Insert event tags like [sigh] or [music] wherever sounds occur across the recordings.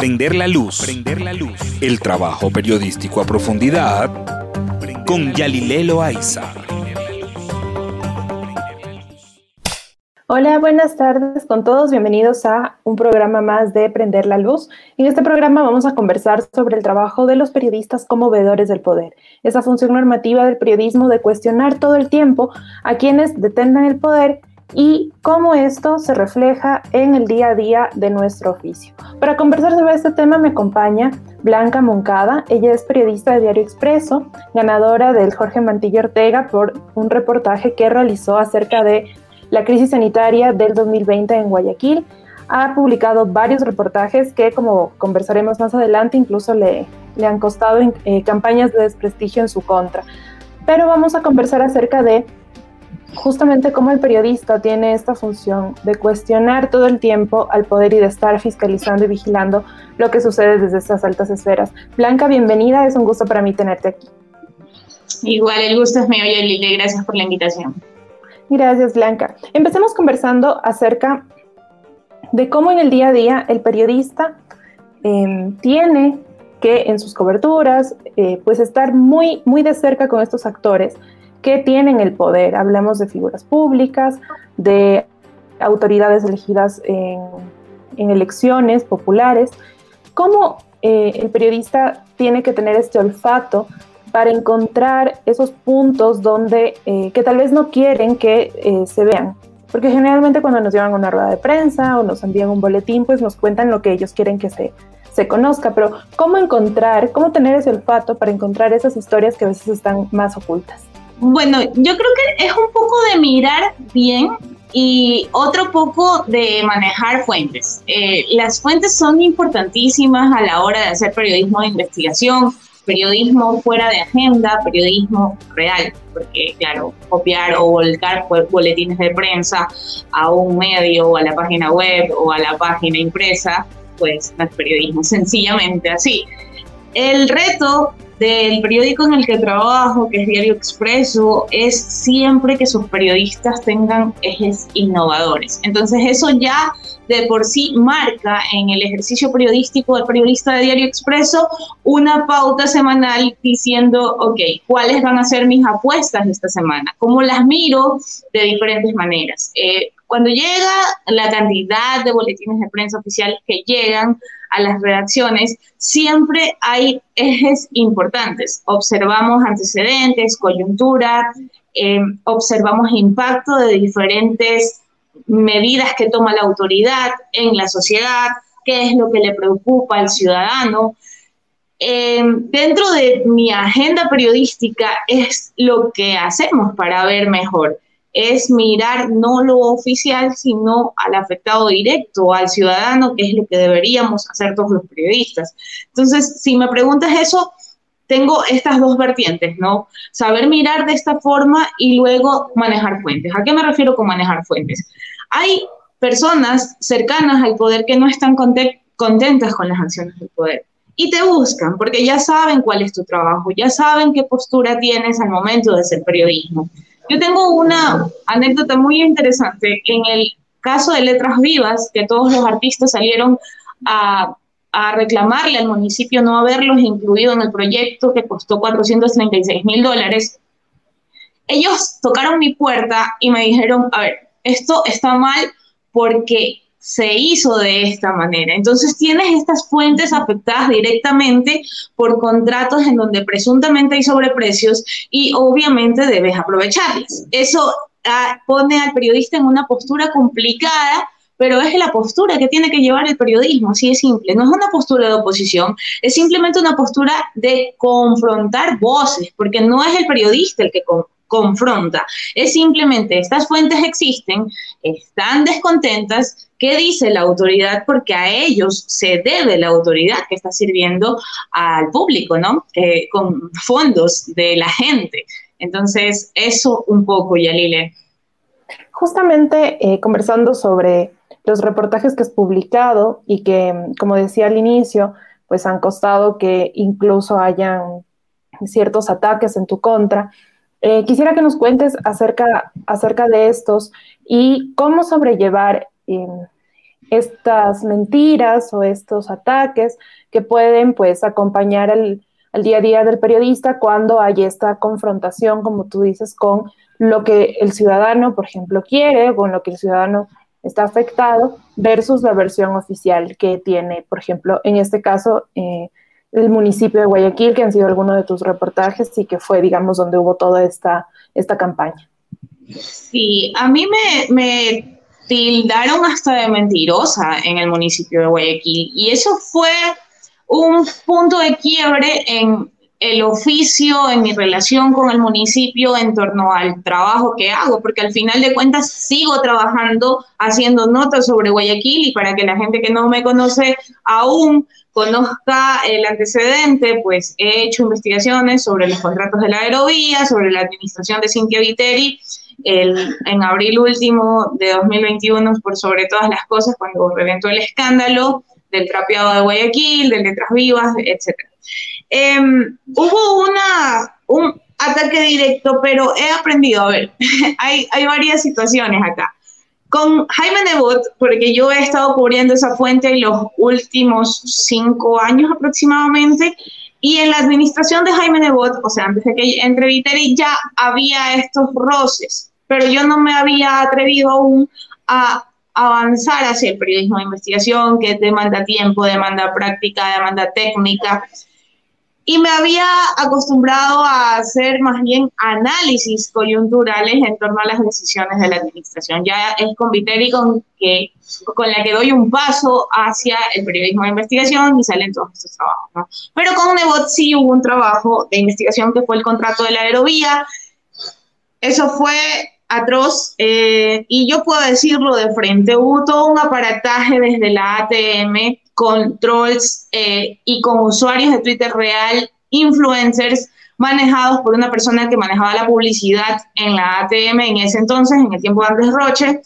Prender la luz. Prender la luz. El trabajo periodístico a profundidad con Yalilelo Aiza. Hola, buenas tardes con todos. Bienvenidos a un programa más de Prender la Luz. En este programa vamos a conversar sobre el trabajo de los periodistas como veedores del poder, esa función normativa del periodismo de cuestionar todo el tiempo a quienes detengan el poder y cómo esto se refleja en el día a día de nuestro oficio. Para conversar sobre este tema me acompaña Blanca Moncada. Ella es periodista de Diario Expreso, ganadora del Jorge Mantilla Ortega por un reportaje que realizó acerca de la crisis sanitaria del 2020 en Guayaquil. Ha publicado varios reportajes que, como conversaremos más adelante, incluso le, le han costado eh, campañas de desprestigio en su contra. Pero vamos a conversar acerca de justamente cómo el periodista tiene esta función de cuestionar todo el tiempo al poder y de estar fiscalizando y vigilando lo que sucede desde estas altas esferas. Blanca, bienvenida, es un gusto para mí tenerte aquí. Igual, el gusto es mío, Lili, gracias por la invitación. Gracias, Blanca. Empecemos conversando acerca de cómo en el día a día el periodista em, tiene que en sus coberturas, eh, pues estar muy, muy de cerca con estos actores que tienen el poder. Hablamos de figuras públicas, de autoridades elegidas en, elecciones populares. ¿Cómo eh, el periodista tiene que tener este olfato para encontrar esos puntos donde eh, que tal vez no quieren que eh, se vean. Porque generalmente cuando nos llevan a una rueda de prensa o nos envían un boletín, pues nos cuentan lo que ellos quieren que se, se conozca. Pero ¿cómo encontrar, cómo tener ese olfato para encontrar esas historias que a veces están más ocultas? Bueno, yo creo que es un poco de mirar bien y otro poco de manejar fuentes. Eh, las fuentes son importantísimas a la hora de hacer periodismo de investigación periodismo fuera de agenda, periodismo real, porque claro, copiar o volcar boletines de prensa a un medio o a la página web o a la página impresa, pues no es periodismo, sencillamente así. El reto del periódico en el que trabajo, que es Diario Expreso, es siempre que sus periodistas tengan ejes innovadores. Entonces eso ya de por sí marca en el ejercicio periodístico del periodista de Diario Expreso una pauta semanal diciendo, ok, ¿cuáles van a ser mis apuestas esta semana? ¿Cómo las miro de diferentes maneras? Eh, cuando llega la cantidad de boletines de prensa oficial que llegan a las redacciones, siempre hay ejes importantes. Observamos antecedentes, coyuntura, eh, observamos impacto de diferentes medidas que toma la autoridad en la sociedad, qué es lo que le preocupa al ciudadano. Eh, dentro de mi agenda periodística es lo que hacemos para ver mejor. Es mirar no lo oficial, sino al afectado directo, al ciudadano, que es lo que deberíamos hacer todos los periodistas. Entonces, si me preguntas eso, tengo estas dos vertientes, ¿no? Saber mirar de esta forma y luego manejar fuentes. ¿A qué me refiero con manejar fuentes? Hay personas cercanas al poder que no están contentas con las acciones del poder y te buscan porque ya saben cuál es tu trabajo, ya saben qué postura tienes al momento de hacer periodismo. Yo tengo una anécdota muy interesante. En el caso de Letras Vivas, que todos los artistas salieron a reclamarle al municipio no haberlos incluido en el proyecto que costó 436 mil dólares, ellos tocaron mi puerta y me dijeron, a ver, esto está mal porque se hizo de esta manera. Entonces tienes estas fuentes afectadas directamente por contratos en donde presuntamente hay sobreprecios y obviamente debes aprovecharlas. Eso ah, pone al periodista en una postura complicada pero es la postura que tiene que llevar el periodismo, así de simple. No es una postura de oposición, es simplemente una postura de confrontar voces, porque no es el periodista el que confronta, es simplemente estas fuentes existen, están descontentas, ¿qué dice la autoridad? Porque a ellos se debe la autoridad que está sirviendo al público, ¿no? con fondos de la gente. Entonces, eso un poco, Yalile. Justamente eh, conversando sobre los reportajes que has publicado y que, como decía al inicio, pues han costado que incluso hayan ciertos ataques en tu contra. Eh, quisiera que nos cuentes acerca, acerca de estos y cómo sobrellevar em, estas mentiras o estos ataques que pueden pues acompañar al, día a día del periodista cuando hay esta confrontación, como tú dices, con lo que el ciudadano, por ejemplo, quiere, con lo que el ciudadano está afectado, versus la versión oficial que tiene, por ejemplo, en este caso, eh, el municipio de Guayaquil, que han sido algunos de tus reportajes y que fue, digamos, donde hubo toda esta, esta campaña. Sí, a mí me, me tildaron hasta de mentirosa en el municipio de Guayaquil y eso fue un punto de quiebre en el oficio, en mi relación con el municipio en torno al trabajo que hago, porque al final de cuentas sigo trabajando haciendo notas sobre Guayaquil y para que la gente que no me conoce aún conozca el antecedente, pues he hecho investigaciones sobre los contratos de la aerovía, sobre la administración de Cintia Viteri, el, en abril último de 2021, por sobre todas las cosas, cuando reventó el escándalo del trapeado de Guayaquil, de Letras Vivas, etc. Em, hubo una, un ataque directo, pero he aprendido, a ver, [laughs] hay, hay varias situaciones acá. Con Jaime Nebot, porque yo he estado cubriendo esa fuente en los últimos cinco años aproximadamente, y en la administración de Jaime Nebot, o sea, antes de que entre Viteri, ya había estos roces, pero yo no me había atrevido aún a avanzar hacia el periodismo de investigación, que demanda tiempo, demanda práctica, demanda técnica y me había acostumbrado a hacer más bien análisis coyunturales en torno a las decisiones de la administración. Ya es con Viteri con, que, con la que doy un paso hacia el periodismo de investigación y salen todos estos trabajos. Pero con Nebot sí hubo un trabajo de investigación que fue el contrato de la aerovía. Eso fue atroz eh, y yo puedo decirlo de frente, hubo todo un aparataje desde la ATM con trolls eh, y con usuarios de Twitter real, influencers manejados por una persona que manejaba la publicidad en la ATM en ese entonces, en el tiempo de Andrés Roche,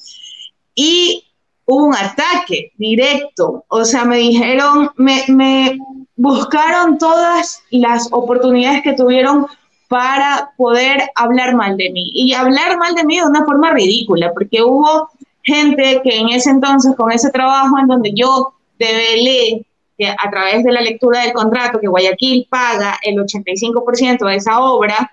y hubo un ataque directo, o sea, me dijeron, me, me buscaron todas las oportunidades que tuvieron para poder hablar mal de mí. Y hablar mal de mí de una forma ridícula, porque hubo gente que en ese entonces, con ese trabajo en donde yo develé que a través de la lectura del contrato que Guayaquil paga el 85% de esa obra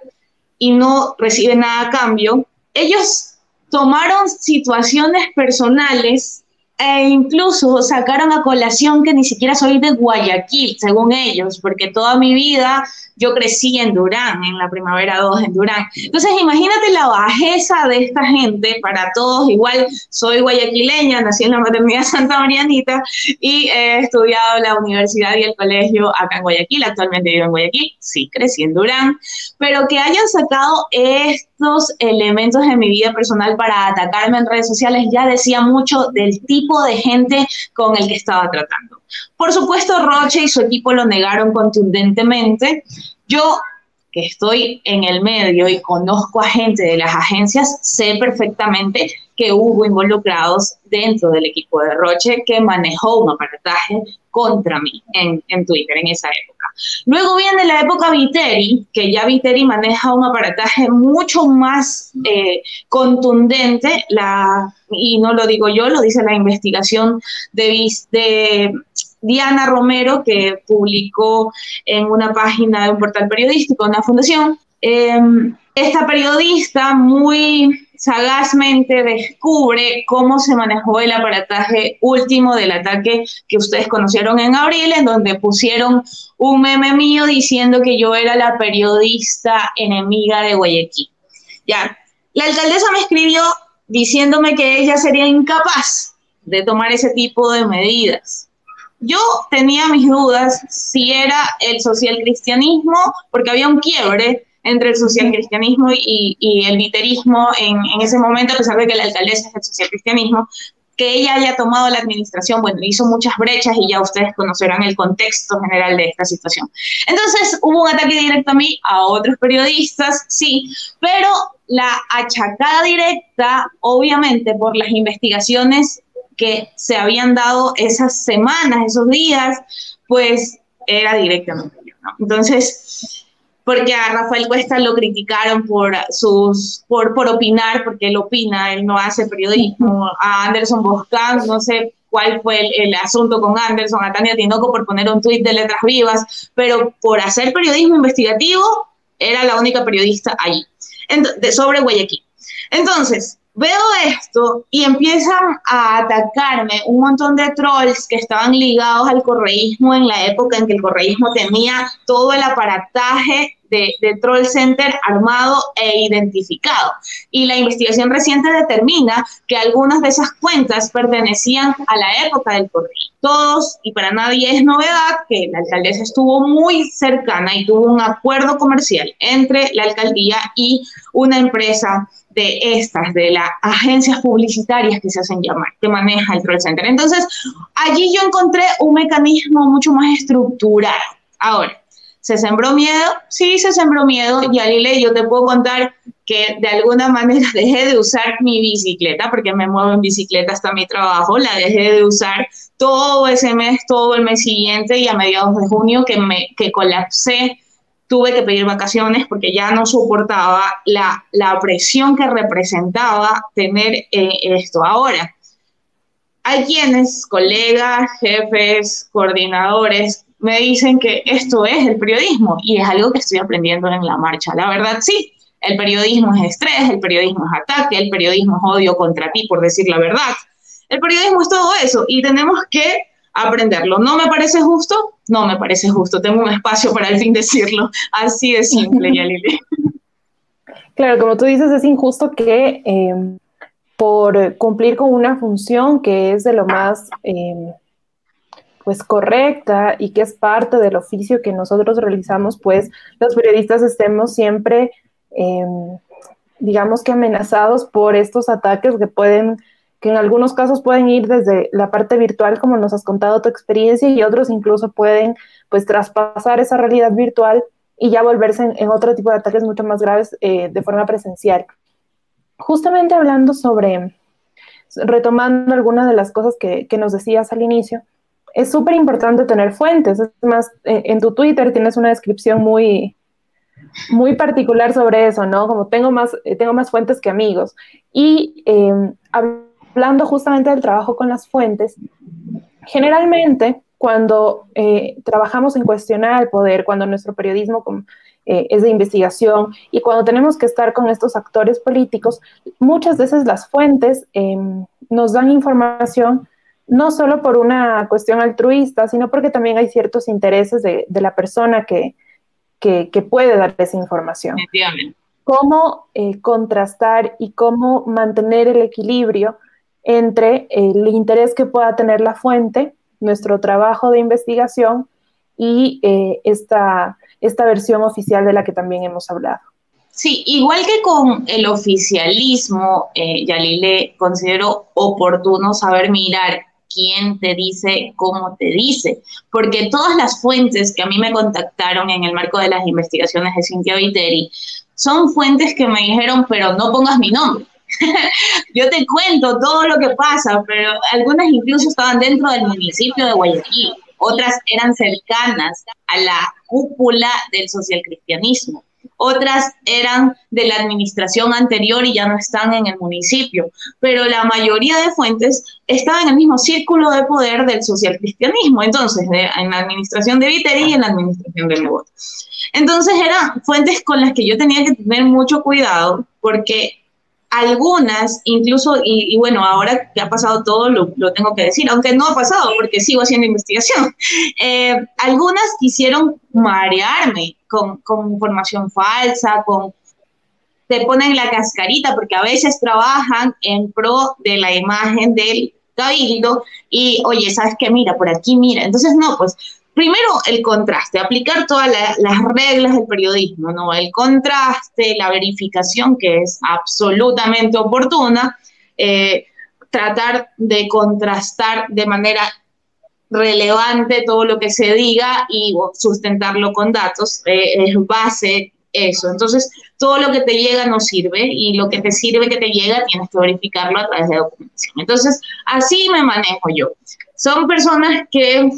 y no recibe nada a cambio, ellos tomaron situaciones personales e incluso sacaron a colación que ni siquiera soy de Guayaquil, según ellos, porque toda mi vida yo crecí en Durán, en la Primavera 2 en Durán. Entonces, imagínate la bajeza de esta gente, para todos, igual soy guayaquileña, nací en la maternidad [laughs] Santa Marianita y he estudiado la universidad y el colegio acá en Guayaquil, actualmente vivo en Guayaquil, sí, crecí en Durán, pero que hayan sacado estos elementos de mi vida personal para atacarme en redes sociales ya decía mucho del tipo de gente con el que estaba tratando. Por supuesto, Roche y su equipo lo negaron contundentemente. Yo, que estoy en el medio y conozco a gente de las agencias, sé perfectamente que hubo involucrados dentro del equipo de Roche que manejó un aparataje contra mí en, Twitter en esa época. Luego viene la época Viteri, que ya Viteri maneja un aparataje mucho más eh, contundente, y no lo digo yo, lo dice la investigación de Diana Romero, que publicó en una página de un portal periodístico, una fundación. Em, esta periodista muy sagazmente descubre cómo se manejó el aparataje último del ataque que ustedes conocieron en abril, en donde pusieron un meme mío diciendo que yo era la periodista enemiga de Guayaquil. Ya, la alcaldesa me escribió diciéndome que ella sería incapaz de tomar ese tipo de medidas. Yo tenía mis dudas si era el social cristianismo, porque había un quiebre entre el social cristianismo y, el literismo en, ese momento, a pesar de que la alcaldesa es el social cristianismo, que ella haya tomado la administración, bueno, hizo muchas brechas y ya ustedes conocerán el contexto general de esta situación. Entonces, hubo un ataque directo a mí, a otros periodistas, sí, pero la achacada directa, obviamente, por las investigaciones que se habían dado esas semanas, esos días, pues era directamente yo, ¿no? Entonces, porque a Rafael Cuesta lo criticaron por sus por, por opinar, porque él opina, él no hace periodismo, a Anderson Boscan, no sé cuál fue el, asunto con Anderson, a Tania Tinoco por poner un tuit de letras vivas, pero por hacer periodismo investigativo era la única periodista allí, sobre Guayaquil. Entonces, veo esto y empiezan a atacarme un montón de trolls que estaban ligados al correísmo en la época en que el correísmo tenía todo el aparataje de, Troll Center armado e identificado. Y la investigación reciente determina que algunas de esas cuentas pertenecían a la época del correo. Todos, y para nadie es novedad, que la alcaldesa estuvo muy cercana y tuvo un acuerdo comercial entre la alcaldía y una empresa de estas, de las agencias publicitarias que se hacen llamar, que maneja el Troll Center. Entonces, allí yo encontré un mecanismo mucho más estructurado. Ahora, ¿Se sembró miedo? Sí, se sembró miedo. Y Alile, yo te puedo contar que de alguna manera [laughs] dejé de usar mi bicicleta, porque me muevo en bicicleta hasta mi trabajo, la dejé de usar todo ese mes, todo el mes siguiente y a mediados de junio que me que colapsé, tuve que pedir vacaciones porque ya no soportaba la, la presión que representaba tener eh, esto. Ahora, hay quienes, colegas, jefes, coordinadores, me dicen que esto es el periodismo y es algo que estoy aprendiendo en la marcha. La verdad, sí, el periodismo es estrés, el periodismo es ataque, el periodismo es odio contra ti, por decir la verdad. El periodismo es todo eso y tenemos que aprenderlo. ¿No me parece justo? No me parece justo. Tengo un espacio para al fin decirlo. Así de simple, [laughs] Yalili. Claro, como tú dices, es injusto que eh, por cumplir con una función que es de lo más... Eh, pues correcta y que es parte del oficio que nosotros realizamos, pues los periodistas estemos siempre, em, digamos que amenazados por estos ataques que pueden, que en algunos casos pueden ir desde la parte virtual, como nos has contado tu experiencia, y otros incluso pueden pues traspasar esa realidad virtual y ya volverse en, otro tipo de ataques mucho más graves eh, de forma presencial. Justamente hablando sobre, retomando algunas de las cosas que, que nos decías al inicio, es súper importante tener fuentes. Es más, eh, en tu Twitter tienes una descripción muy, muy particular sobre eso, ¿no? Como tengo más, eh, tengo más fuentes que amigos. Y em, hablando justamente del trabajo con las fuentes, generalmente cuando eh, trabajamos en cuestionar el poder, cuando nuestro periodismo es de investigación y cuando tenemos que estar con estos actores políticos, muchas veces las fuentes em, nos dan información no solo por una cuestión altruista, sino porque también hay ciertos intereses de, la persona que, puede dar esa información. Cómo eh, contrastar y cómo mantener el equilibrio entre el interés que pueda tener la fuente, nuestro trabajo de investigación y eh, esta, esta versión oficial de la que también hemos hablado. Sí, igual que con el oficialismo, eh, le considero oportuno saber mirar quién te dice, cómo te dice, porque todas las fuentes que a mí me contactaron en el marco de las investigaciones de Cintia Viteri son fuentes que me dijeron, pero no pongas mi nombre. [laughs] Yo te cuento todo lo que pasa, pero algunas incluso estaban dentro del municipio de Guayaquil, otras eran cercanas a la cúpula del socialcristianismo otras eran de la administración anterior y ya no están en el municipio, pero la mayoría de fuentes estaban en el mismo círculo de poder del socialcristianismo, entonces en la administración de Viteri y en la administración de Nebot. Entonces eran fuentes con las que yo tenía que tener mucho cuidado porque algunas, incluso, y, bueno, ahora que ha pasado todo, lo, tengo que decir, aunque no ha pasado porque sigo haciendo investigación, [laughs] eh, algunas quisieron marearme con, con, información falsa, con te ponen la cascarita porque a veces trabajan en pro de la imagen del cabildo y, oye, ¿sabes qué? Mira, por aquí, mira. Entonces, no, pues primero el contraste, aplicar todas las reglas del periodismo, ¿no? El contraste, la verificación que es absolutamente oportuna, eh, tratar de contrastar de manera relevante todo lo que se diga y sustentarlo con datos, eh, es base eso. Entonces, todo lo que te llega no sirve y lo que te sirve que te llega tienes que verificarlo a través de documentación. Entonces, así me manejo yo. Son personas que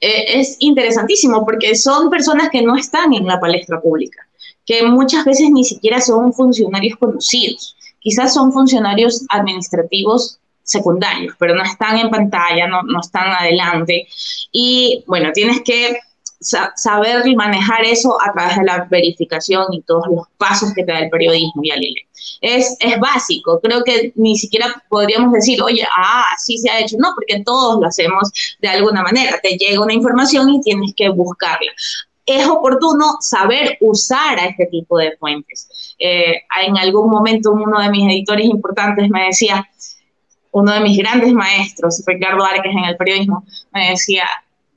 es interesantísimo porque son personas que no están en la palestra pública, que muchas veces ni siquiera son funcionarios conocidos, quizás son funcionarios administrativos secundarios, pero no están en pantalla, no, no están adelante. Y bueno, tienes que saber manejar eso a través de la verificación y todos los pasos que te da el periodismo, ya Lile. Es, es básico, creo que ni siquiera podríamos decir, oye, ah, sí se ha hecho, no, porque todos lo hacemos de alguna manera, te llega una información y tienes que buscarla. Es oportuno saber usar a este tipo de fuentes. Eh, en algún momento uno de mis editores importantes me decía, uno de mis grandes maestros, Ricardo Arques en el periodismo, me decía,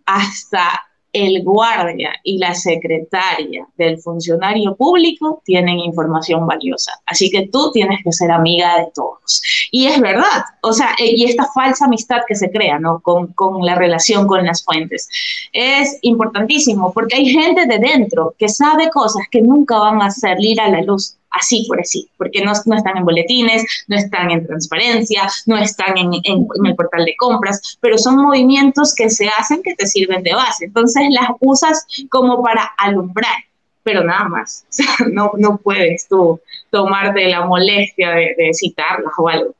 hasta el guardia y la secretaria del funcionario público tienen información valiosa. Así que tú tienes que ser amiga de todos. Y es verdad, o sea, eh, y esta falsa amistad que se crea, ¿no? Con, con la relación con las fuentes. Es importantísimo porque hay gente de dentro que sabe cosas que nunca van a salir a la luz así por así, porque no, no, están en boletines, no están en transparencia, no están en, en, el portal de compras, pero son movimientos que se hacen que te sirven de base. Entonces las usas como para alumbrar, pero nada más. [laughs] O sea, no, no puedes tú tomarte la molestia de, citarlas o algo.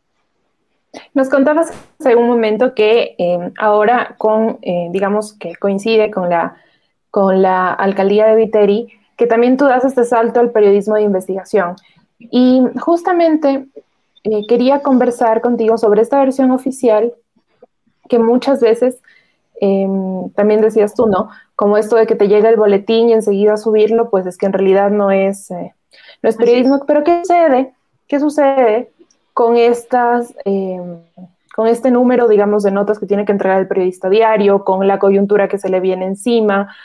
Nos contabas hace un momento que eh, ahora con, eh, digamos que coincide con la, con la alcaldía de Viteri, que también tú das este salto al periodismo de investigación. Y justamente eh, quería conversar contigo sobre esta versión oficial que muchas veces, em, también decías tú, ¿no? Como esto de que te llega el boletín y enseguida subirlo, pues es que en realidad no es, eh, no es periodismo. Pero ¿qué sucede? ¿Qué sucede con estas... Em, con este número, digamos, de notas que tiene que entregar el periodista diario, con la coyuntura que se le viene encima,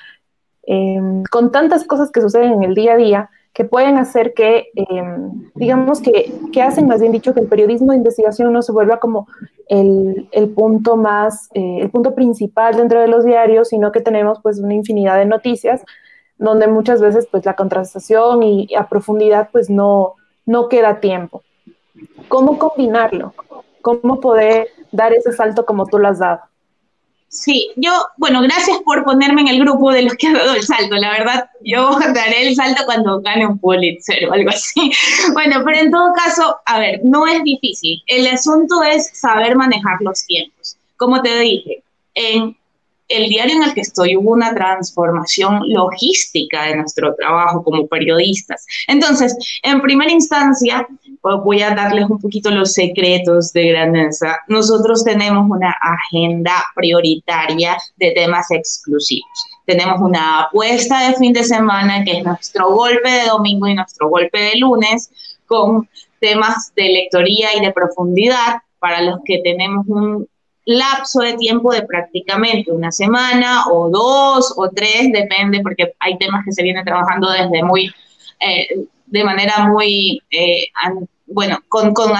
Em, con tantas cosas que suceden en el día a día que pueden hacer que, em, digamos que, que, hacen más bien dicho que el periodismo de investigación no se vuelva como el, el punto más, eh, el punto principal dentro de los diarios, sino que tenemos pues una infinidad de noticias donde muchas veces pues la contrastación y a profundidad pues no, no queda tiempo. ¿Cómo combinarlo? ¿Cómo poder dar ese salto como tú lo has dado? Sí, yo, bueno, gracias por ponerme en el grupo de los que han dado el salto. La verdad, yo [laughs] daré el salto cuando gane un Pulitzer o algo así. [laughs] Bueno, pero en todo caso, a ver, no es difícil. El asunto es saber manejar los tiempos. Como te dije, en el diario en el que estoy hubo una transformación logística de nuestro trabajo como periodistas. Entonces, en primera instancia, voy a darles un poquito los secretos de grandeza. Nosotros tenemos una agenda prioritaria de temas exclusivos. Tenemos una apuesta de fin de semana, que es nuestro golpe de domingo y nuestro golpe de lunes, con temas de lectoría y de profundidad para los que tenemos un lapso de tiempo de prácticamente una semana o dos o tres, depende, porque hay temas que se vienen trabajando desde muy, eh, de manera muy, eh, bueno, con, con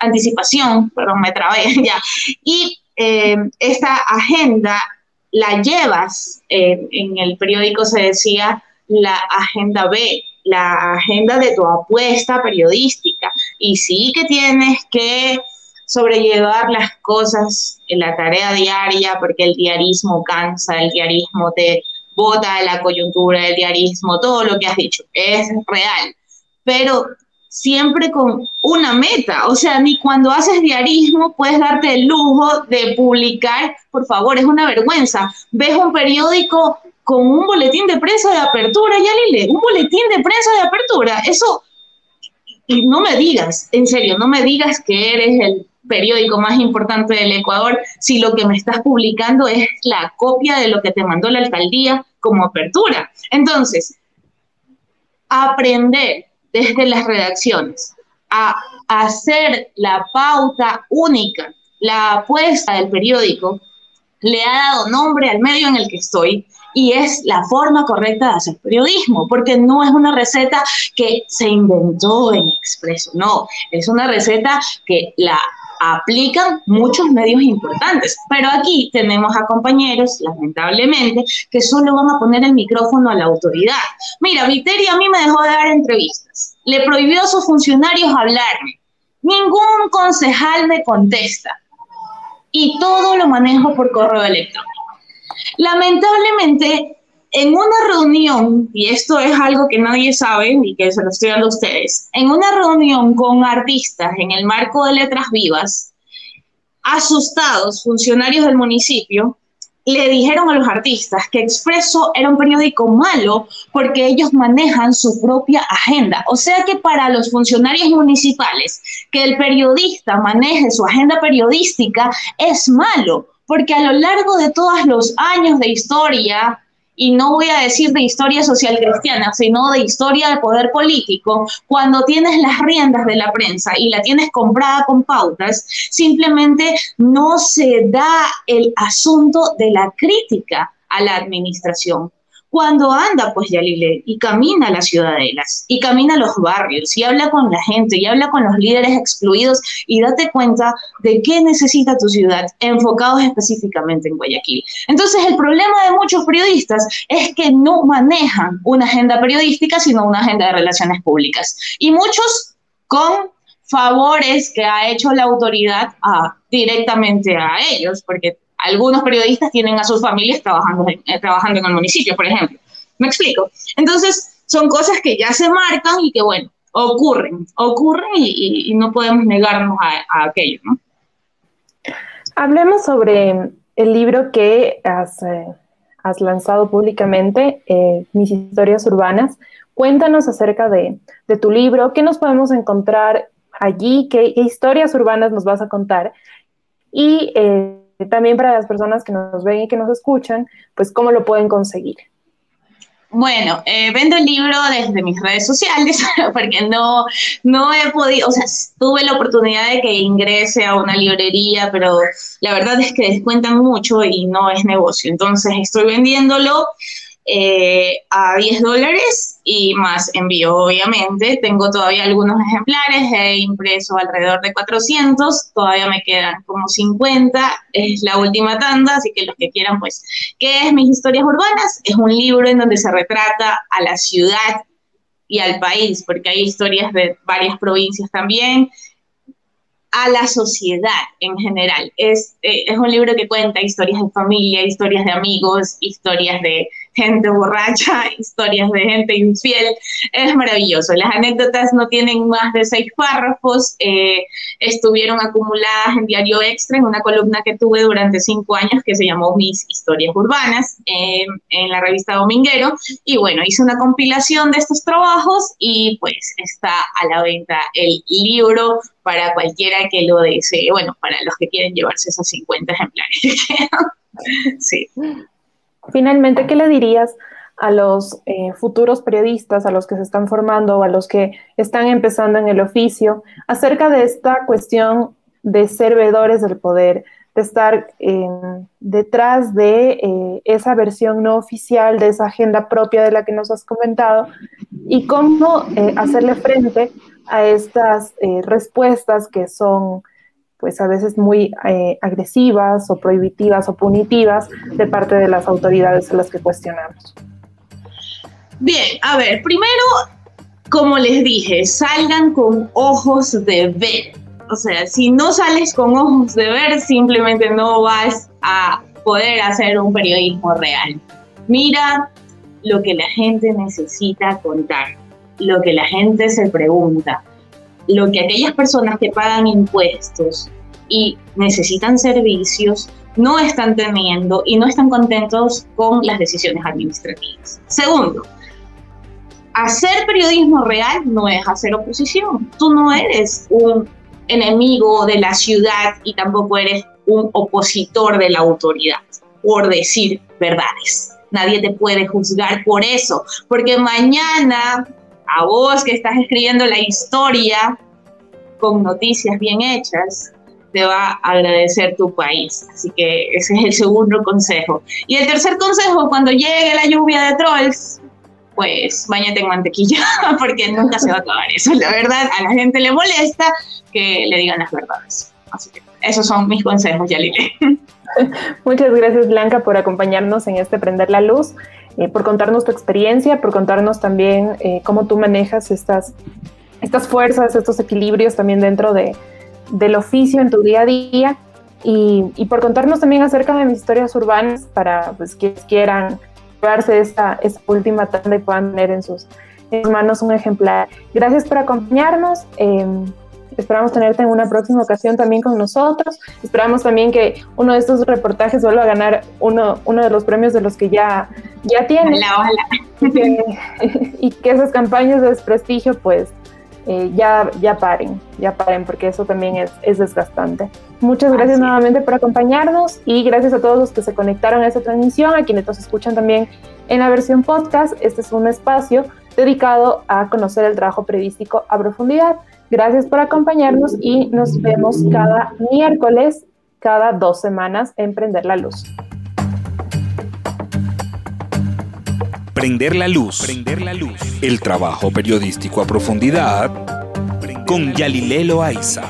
anticipación, pero me trabé [laughs] ya. Y eh, esta agenda la llevas, en el periódico se decía la agenda B, la agenda de tu apuesta periodística. Y sí que tienes que sobrellevar las cosas en la tarea diaria, porque el diarismo cansa, el diarismo te bota la coyuntura, el diarismo, todo lo que has dicho, es real, pero siempre con una meta, o sea, ni cuando haces diarismo puedes darte el lujo de publicar, por favor, es una vergüenza, ves un periódico con un boletín de prensa de apertura, ya Lile, un boletín de prensa de apertura, eso, y no me digas, en serio, no me digas que eres el periódico más importante del Ecuador si lo que me estás publicando es la copia de lo que te mandó la alcaldía como apertura. Entonces, aprender desde las redacciones a hacer la pauta única, la apuesta del periódico, le ha dado nombre al medio en el que estoy y es la forma correcta de hacer periodismo, porque no es una receta que se inventó en Expreso, no, es una receta que la aplican muchos medios importantes, pero aquí tenemos a compañeros, lamentablemente, que solo van a poner el micrófono a la autoridad. Mira, Viteri a mí me dejó de dar entrevistas, le prohibió a sus funcionarios hablarme, ningún concejal me contesta y todo lo manejo por correo electrónico. Lamentablemente, en una reunión, y esto es algo que nadie sabe y que se lo estoy dando a ustedes, en una reunión con artistas en el marco de Letras Vivas, asustados funcionarios del municipio le dijeron a los artistas que Expreso era un periódico malo porque ellos manejan su propia agenda. O sea que para los funcionarios municipales que el periodista maneje su agenda periodística es malo, porque a lo largo de todos los años de historia y no voy a decir de historia social cristiana, sino de historia de poder político, cuando tienes las riendas de la prensa y la tienes comprada con pautas, simplemente no se da el asunto de la crítica a la administración cuando anda pues Yalile y camina las ciudadelas y camina los barrios y habla con la gente y habla con los líderes excluidos y date cuenta de qué necesita tu ciudad enfocados específicamente en Guayaquil. Entonces el problema de muchos periodistas es que no manejan una agenda periodística sino una agenda de relaciones públicas y muchos con favores que ha hecho la autoridad a, directamente a ellos, porque algunos periodistas tienen a sus familias trabajando en, eh, trabajando en el municipio, por ejemplo. ¿Me explico? Entonces, son cosas que ya se marcan y que, bueno, ocurren, ocurren y, no podemos negarnos a, aquello, ¿no? Hablemos sobre el libro que has, eh, has lanzado públicamente, eh, Mis historias urbanas. Cuéntanos acerca de, de, tu libro, qué nos podemos encontrar allí, qué, historias urbanas nos vas a contar y también para las personas que nos ven y que nos escuchan, pues cómo lo pueden conseguir. Bueno, eh, vendo el libro desde mis redes sociales [laughs] porque no, no he podido, o sea, tuve la oportunidad de que ingrese a una librería, pero la verdad es que descuentan mucho y no es negocio. Entonces estoy vendiéndolo eh, a 10 dólares y más envío, obviamente. Tengo todavía algunos ejemplares, he impreso alrededor de 400, todavía me quedan como 50, es la última tanda, así que los que quieran, pues, ¿qué es Mis Historias Urbanas? Es un libro en donde se retrata a la ciudad y al país, porque hay historias de varias provincias también, a la sociedad en general. Es, eh, es un libro que cuenta historias de familia, historias de amigos, historias de gente borracha, [laughs] historias de gente infiel. Es maravilloso. Las anécdotas no tienen más de seis párrafos. Eh, estuvieron acumuladas en Diario Extra, en una columna que tuve durante cinco años que se llamó Mis Historias Urbanas, eh, en la revista Dominguero. Y bueno, hice una compilación de estos trabajos y pues está a la venta el libro para cualquiera que lo desee. Bueno, para los que quieren llevarse esos 50 ejemplares. [laughs] sí. Finalmente, ¿qué le dirías a los eh, futuros periodistas, a los que se están formando o a los que están empezando en el oficio acerca de esta cuestión de ser veedores del poder, de estar detrás de eh, esa versión no oficial, de esa agenda propia de la que nos has comentado, y cómo eh, hacerle frente a estas respuestas que son pues a veces muy eh, agresivas o prohibitivas o punitivas de parte de las autoridades a las que cuestionamos. Bien, a ver, primero, como les dije, salgan con ojos de ver. O sea, si no sales con ojos de ver, simplemente no vas a poder hacer un periodismo real. Mira lo que la gente necesita contar, lo que la gente se pregunta, lo que aquellas personas que pagan impuestos y necesitan servicios no están teniendo y no están contentos con las decisiones administrativas. Segundo, hacer periodismo real no es hacer oposición. Tú no eres un enemigo de la ciudad y tampoco eres un opositor de la autoridad por decir verdades. Nadie te puede juzgar por eso, porque mañana a vos que estás escribiendo la historia con noticias bien hechas, te va a agradecer tu país. Así que ese es el segundo consejo. Y el tercer consejo, cuando llegue la lluvia de trolls, pues bañate en mantequilla, [laughs] porque nunca se va a acabar eso. La verdad, a la gente le molesta que le digan las verdades. Así que esos son mis consejos, Yalile. [laughs] Muchas gracias, Blanca, por acompañarnos en este Prender la Luz, eh, por contarnos tu experiencia, por contarnos también eh, cómo tú manejas estas, estas fuerzas, estos equilibrios también dentro de, del oficio en tu día a día y, por contarnos también acerca de mis historias urbanas para pues, quienes quieran llevarse esta, esta última tanda y puedan tener en sus, manos un ejemplar. Gracias por acompañarnos. Em, Esperamos tenerte en una próxima ocasión también con nosotros. Esperamos también que uno de estos reportajes vuelva a ganar uno, uno de los premios de los que ya, ya tiene. y que esas campañas de desprestigio pues eh, ya, ya paren, ya paren, porque eso también es, es desgastante. Muchas gracias nuevamente por acompañarnos y gracias a todos los que se conectaron a esta transmisión, a quienes nos escuchan también en la versión podcast. Este es un espacio dedicado a conocer el trabajo periodístico a profundidad. Gracias por acompañarnos y nos vemos cada miércoles, cada dos semanas en Prender la Luz. Prender la luz. Prender la luz. El trabajo periodístico a profundidad con Yalilelo Aiza.